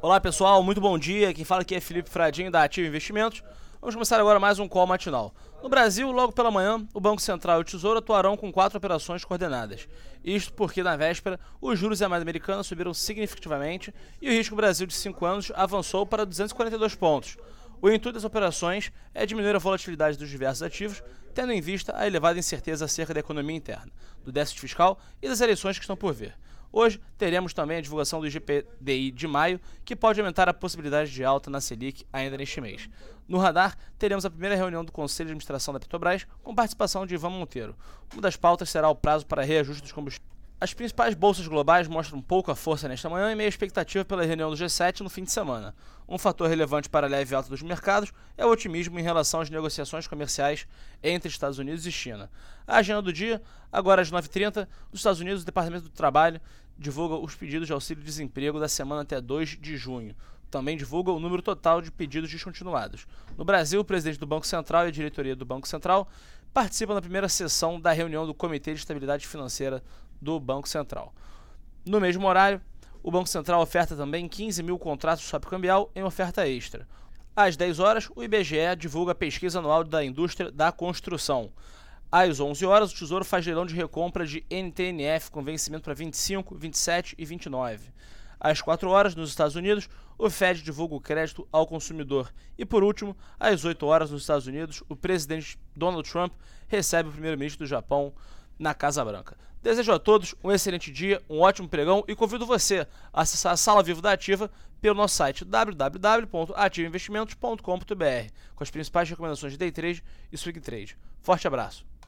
Olá pessoal, muito bom dia. Quem fala aqui é Felipe Fradinho da Ativo Investimentos. Vamos começar agora mais um call matinal. No Brasil, logo pela manhã, o Banco Central e o Tesouro atuarão com quatro operações coordenadas. Isto porque, na véspera, os juros e a moeda americana subiram significativamente e o risco Brasil de 5 anos avançou para 242 pontos. O intuito das operações é diminuir a volatilidade dos diversos ativos, tendo em vista a elevada incerteza acerca da economia interna, do déficit fiscal e das eleições que estão por vir. Hoje teremos também a divulgação do IGPDI de maio, que pode aumentar a possibilidade de alta na Selic ainda neste mês. No radar, teremos a primeira reunião do Conselho de Administração da Petrobras, com participação de Ivan Monteiro. Uma das pautas será o prazo para reajuste dos combustíveis. As principais bolsas globais mostram pouca força nesta manhã e meia expectativa pela reunião do G7 no fim de semana. Um fator relevante para a leve alta dos mercados é o otimismo em relação às negociações comerciais entre Estados Unidos e China. A agenda do dia, agora às 9h30, nos Estados Unidos, o Departamento do Trabalho divulga os pedidos de auxílio-desemprego da semana até 2 de junho. Também divulga o número total de pedidos descontinuados. No Brasil, o presidente do Banco Central e a diretoria do Banco Central participam da primeira sessão da reunião do Comitê de Estabilidade Financeira do Banco Central. No mesmo horário, o Banco Central oferta também 15 mil contratos de swap cambial em oferta extra. Às 10 horas, o IBGE divulga a pesquisa anual da indústria da construção. Às 11 horas, o Tesouro faz leilão de recompra de NTNF com vencimento para 25, 27 e 29. Às 4 horas, nos Estados Unidos, o Fed divulga o crédito ao consumidor. E por último, às 8 horas, nos Estados Unidos, o presidente Donald Trump recebe o primeiro-ministro do Japão na Casa Branca. Desejo a todos um excelente dia, um ótimo pregão e convido você a acessar a Sala Vivo da Ativa pelo nosso site www.ativainvestimentos.com.br com as principais recomendações de day trade e swing trade. Forte abraço!